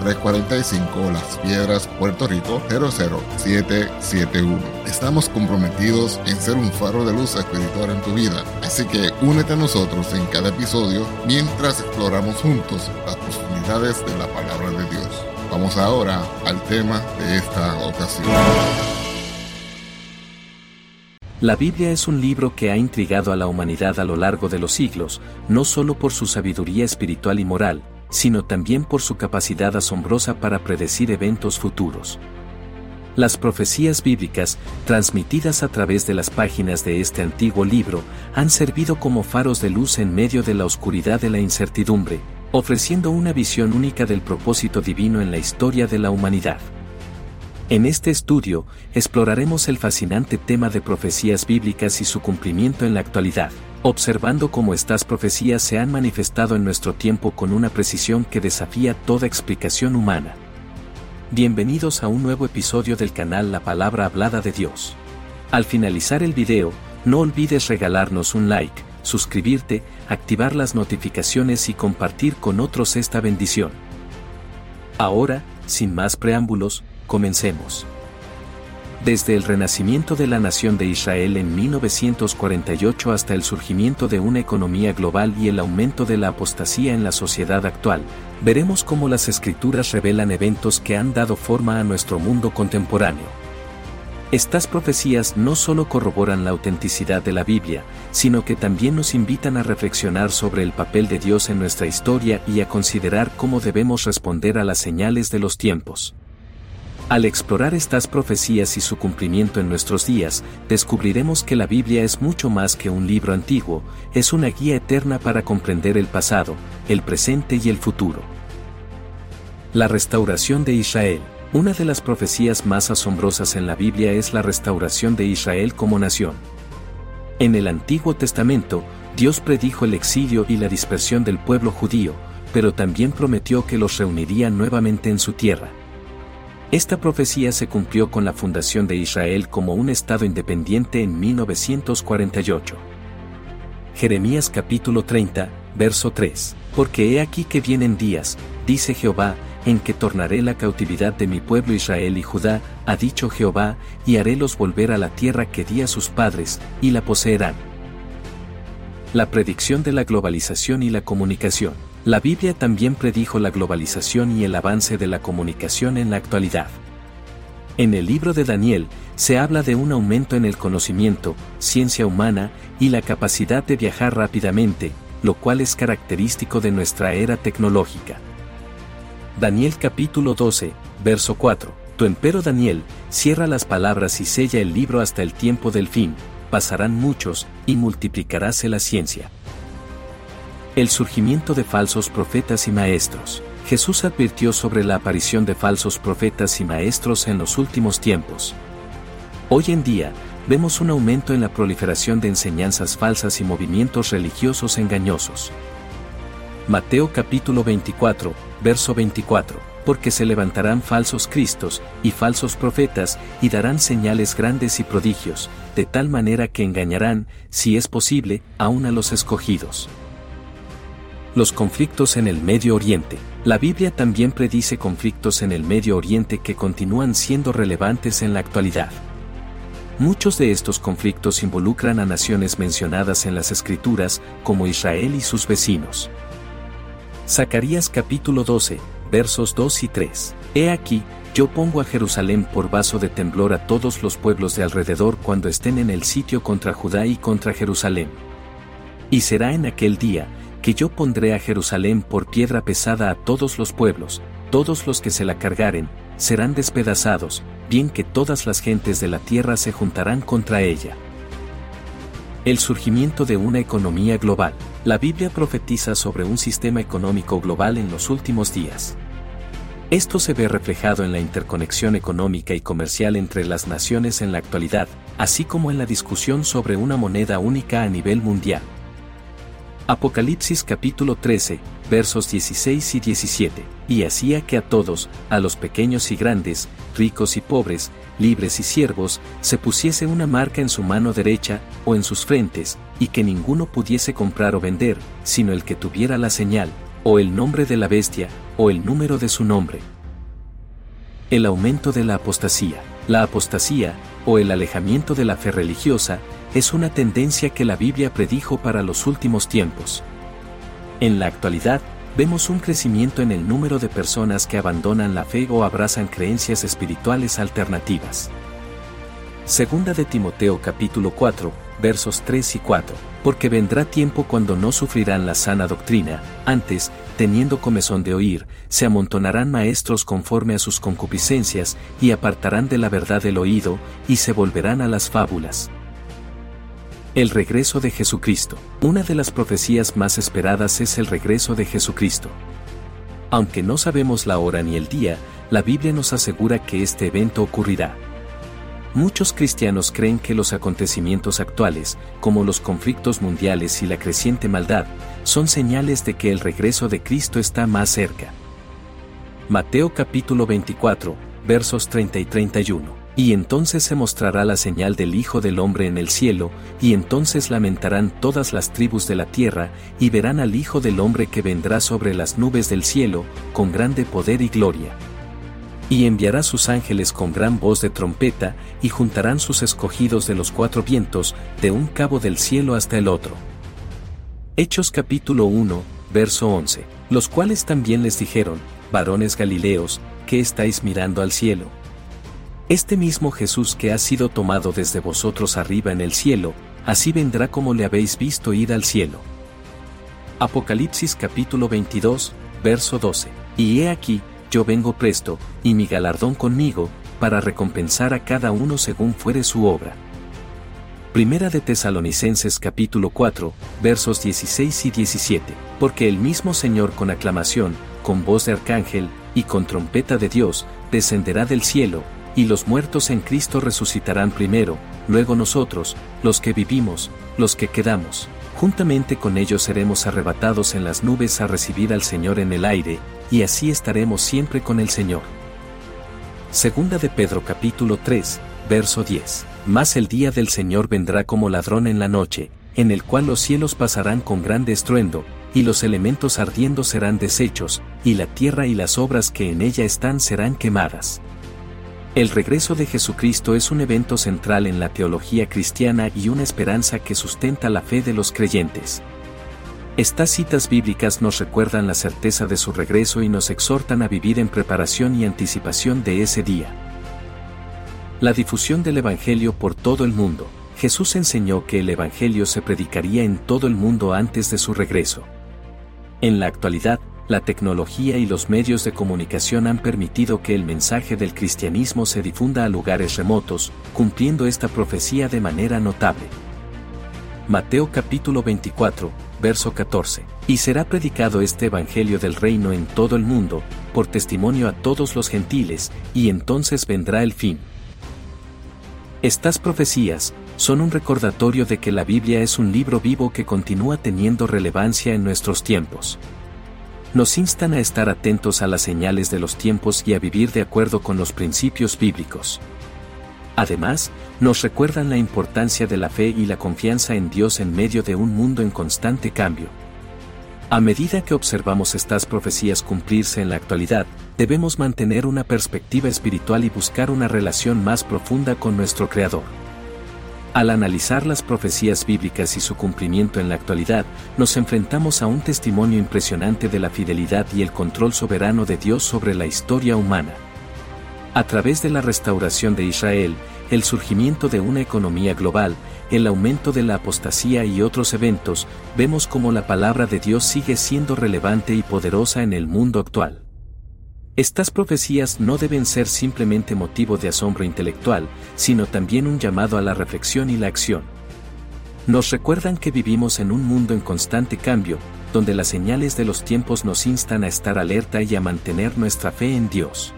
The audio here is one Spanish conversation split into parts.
345 Las Piedras, Puerto Rico 00771. Estamos comprometidos en ser un faro de luz espiritual en tu vida, así que únete a nosotros en cada episodio mientras exploramos juntos las profundidades de la palabra de Dios. Vamos ahora al tema de esta ocasión. La Biblia es un libro que ha intrigado a la humanidad a lo largo de los siglos, no solo por su sabiduría espiritual y moral, sino también por su capacidad asombrosa para predecir eventos futuros. Las profecías bíblicas, transmitidas a través de las páginas de este antiguo libro, han servido como faros de luz en medio de la oscuridad de la incertidumbre, ofreciendo una visión única del propósito divino en la historia de la humanidad. En este estudio, exploraremos el fascinante tema de profecías bíblicas y su cumplimiento en la actualidad observando cómo estas profecías se han manifestado en nuestro tiempo con una precisión que desafía toda explicación humana. Bienvenidos a un nuevo episodio del canal La Palabra Hablada de Dios. Al finalizar el video, no olvides regalarnos un like, suscribirte, activar las notificaciones y compartir con otros esta bendición. Ahora, sin más preámbulos, comencemos. Desde el renacimiento de la nación de Israel en 1948 hasta el surgimiento de una economía global y el aumento de la apostasía en la sociedad actual, veremos cómo las escrituras revelan eventos que han dado forma a nuestro mundo contemporáneo. Estas profecías no solo corroboran la autenticidad de la Biblia, sino que también nos invitan a reflexionar sobre el papel de Dios en nuestra historia y a considerar cómo debemos responder a las señales de los tiempos. Al explorar estas profecías y su cumplimiento en nuestros días, descubriremos que la Biblia es mucho más que un libro antiguo, es una guía eterna para comprender el pasado, el presente y el futuro. La restauración de Israel. Una de las profecías más asombrosas en la Biblia es la restauración de Israel como nación. En el Antiguo Testamento, Dios predijo el exilio y la dispersión del pueblo judío, pero también prometió que los reuniría nuevamente en su tierra. Esta profecía se cumplió con la fundación de Israel como un Estado independiente en 1948. Jeremías capítulo 30, verso 3. Porque he aquí que vienen días, dice Jehová, en que tornaré la cautividad de mi pueblo Israel y Judá, ha dicho Jehová, y harélos volver a la tierra que di a sus padres, y la poseerán. La predicción de la globalización y la comunicación. La Biblia también predijo la globalización y el avance de la comunicación en la actualidad. En el libro de Daniel, se habla de un aumento en el conocimiento, ciencia humana y la capacidad de viajar rápidamente, lo cual es característico de nuestra era tecnológica. Daniel capítulo 12, verso 4. Tu empero Daniel, cierra las palabras y sella el libro hasta el tiempo del fin, pasarán muchos, y multiplicaráse la ciencia el surgimiento de falsos profetas y maestros. Jesús advirtió sobre la aparición de falsos profetas y maestros en los últimos tiempos. Hoy en día, vemos un aumento en la proliferación de enseñanzas falsas y movimientos religiosos engañosos. Mateo capítulo 24, verso 24, porque se levantarán falsos cristos y falsos profetas y darán señales grandes y prodigios, de tal manera que engañarán, si es posible, aún a los escogidos los conflictos en el Medio Oriente. La Biblia también predice conflictos en el Medio Oriente que continúan siendo relevantes en la actualidad. Muchos de estos conflictos involucran a naciones mencionadas en las Escrituras, como Israel y sus vecinos. Zacarías capítulo 12, versos 2 y 3. He aquí, yo pongo a Jerusalén por vaso de temblor a todos los pueblos de alrededor cuando estén en el sitio contra Judá y contra Jerusalén. Y será en aquel día, que yo pondré a Jerusalén por piedra pesada a todos los pueblos, todos los que se la cargaren, serán despedazados, bien que todas las gentes de la tierra se juntarán contra ella. El surgimiento de una economía global. La Biblia profetiza sobre un sistema económico global en los últimos días. Esto se ve reflejado en la interconexión económica y comercial entre las naciones en la actualidad, así como en la discusión sobre una moneda única a nivel mundial. Apocalipsis capítulo 13, versos 16 y 17, y hacía que a todos, a los pequeños y grandes, ricos y pobres, libres y siervos, se pusiese una marca en su mano derecha o en sus frentes, y que ninguno pudiese comprar o vender, sino el que tuviera la señal, o el nombre de la bestia, o el número de su nombre. El aumento de la apostasía. La apostasía, o el alejamiento de la fe religiosa, es una tendencia que la Biblia predijo para los últimos tiempos. En la actualidad, vemos un crecimiento en el número de personas que abandonan la fe o abrazan creencias espirituales alternativas. Segunda de Timoteo capítulo 4, versos 3 y 4. Porque vendrá tiempo cuando no sufrirán la sana doctrina, antes, teniendo comezón de oír, se amontonarán maestros conforme a sus concupiscencias, y apartarán de la verdad el oído, y se volverán a las fábulas. El regreso de Jesucristo. Una de las profecías más esperadas es el regreso de Jesucristo. Aunque no sabemos la hora ni el día, la Biblia nos asegura que este evento ocurrirá. Muchos cristianos creen que los acontecimientos actuales, como los conflictos mundiales y la creciente maldad, son señales de que el regreso de Cristo está más cerca. Mateo capítulo 24, versos 30 y 31. Y entonces se mostrará la señal del Hijo del Hombre en el cielo, y entonces lamentarán todas las tribus de la tierra, y verán al Hijo del Hombre que vendrá sobre las nubes del cielo, con grande poder y gloria. Y enviará sus ángeles con gran voz de trompeta, y juntarán sus escogidos de los cuatro vientos, de un cabo del cielo hasta el otro. Hechos capítulo 1, verso 11, los cuales también les dijeron, varones Galileos, ¿qué estáis mirando al cielo? Este mismo Jesús que ha sido tomado desde vosotros arriba en el cielo, así vendrá como le habéis visto ir al cielo. Apocalipsis capítulo 22, verso 12. Y he aquí, yo vengo presto, y mi galardón conmigo, para recompensar a cada uno según fuere su obra. Primera de Tesalonicenses capítulo 4, versos 16 y 17. Porque el mismo Señor con aclamación, con voz de arcángel, y con trompeta de Dios, descenderá del cielo, y los muertos en Cristo resucitarán primero, luego nosotros, los que vivimos, los que quedamos. Juntamente con ellos seremos arrebatados en las nubes a recibir al Señor en el aire, y así estaremos siempre con el Señor. Segunda de Pedro capítulo 3, verso 10. Mas el día del Señor vendrá como ladrón en la noche, en el cual los cielos pasarán con grande estruendo, y los elementos ardiendo serán deshechos, y la tierra y las obras que en ella están serán quemadas. El regreso de Jesucristo es un evento central en la teología cristiana y una esperanza que sustenta la fe de los creyentes. Estas citas bíblicas nos recuerdan la certeza de su regreso y nos exhortan a vivir en preparación y anticipación de ese día. La difusión del Evangelio por todo el mundo. Jesús enseñó que el Evangelio se predicaría en todo el mundo antes de su regreso. En la actualidad, la tecnología y los medios de comunicación han permitido que el mensaje del cristianismo se difunda a lugares remotos, cumpliendo esta profecía de manera notable. Mateo capítulo 24, verso 14. Y será predicado este Evangelio del reino en todo el mundo, por testimonio a todos los gentiles, y entonces vendrá el fin. Estas profecías son un recordatorio de que la Biblia es un libro vivo que continúa teniendo relevancia en nuestros tiempos nos instan a estar atentos a las señales de los tiempos y a vivir de acuerdo con los principios bíblicos. Además, nos recuerdan la importancia de la fe y la confianza en Dios en medio de un mundo en constante cambio. A medida que observamos estas profecías cumplirse en la actualidad, debemos mantener una perspectiva espiritual y buscar una relación más profunda con nuestro Creador. Al analizar las profecías bíblicas y su cumplimiento en la actualidad, nos enfrentamos a un testimonio impresionante de la fidelidad y el control soberano de Dios sobre la historia humana. A través de la restauración de Israel, el surgimiento de una economía global, el aumento de la apostasía y otros eventos, vemos cómo la palabra de Dios sigue siendo relevante y poderosa en el mundo actual. Estas profecías no deben ser simplemente motivo de asombro intelectual, sino también un llamado a la reflexión y la acción. Nos recuerdan que vivimos en un mundo en constante cambio, donde las señales de los tiempos nos instan a estar alerta y a mantener nuestra fe en Dios.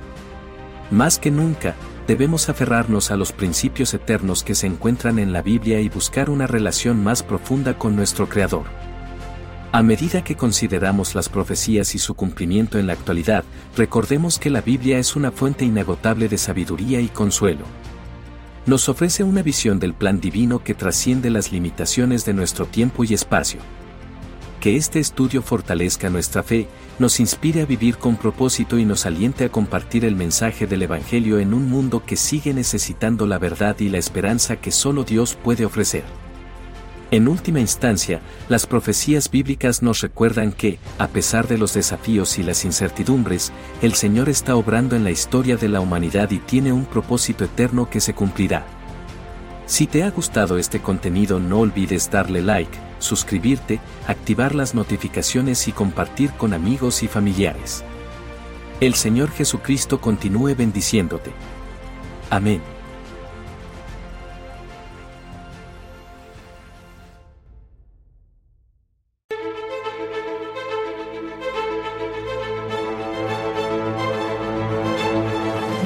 Más que nunca, debemos aferrarnos a los principios eternos que se encuentran en la Biblia y buscar una relación más profunda con nuestro Creador. A medida que consideramos las profecías y su cumplimiento en la actualidad, recordemos que la Biblia es una fuente inagotable de sabiduría y consuelo. Nos ofrece una visión del plan divino que trasciende las limitaciones de nuestro tiempo y espacio. Que este estudio fortalezca nuestra fe, nos inspire a vivir con propósito y nos aliente a compartir el mensaje del Evangelio en un mundo que sigue necesitando la verdad y la esperanza que solo Dios puede ofrecer. En última instancia, las profecías bíblicas nos recuerdan que, a pesar de los desafíos y las incertidumbres, el Señor está obrando en la historia de la humanidad y tiene un propósito eterno que se cumplirá. Si te ha gustado este contenido no olvides darle like, suscribirte, activar las notificaciones y compartir con amigos y familiares. El Señor Jesucristo continúe bendiciéndote. Amén.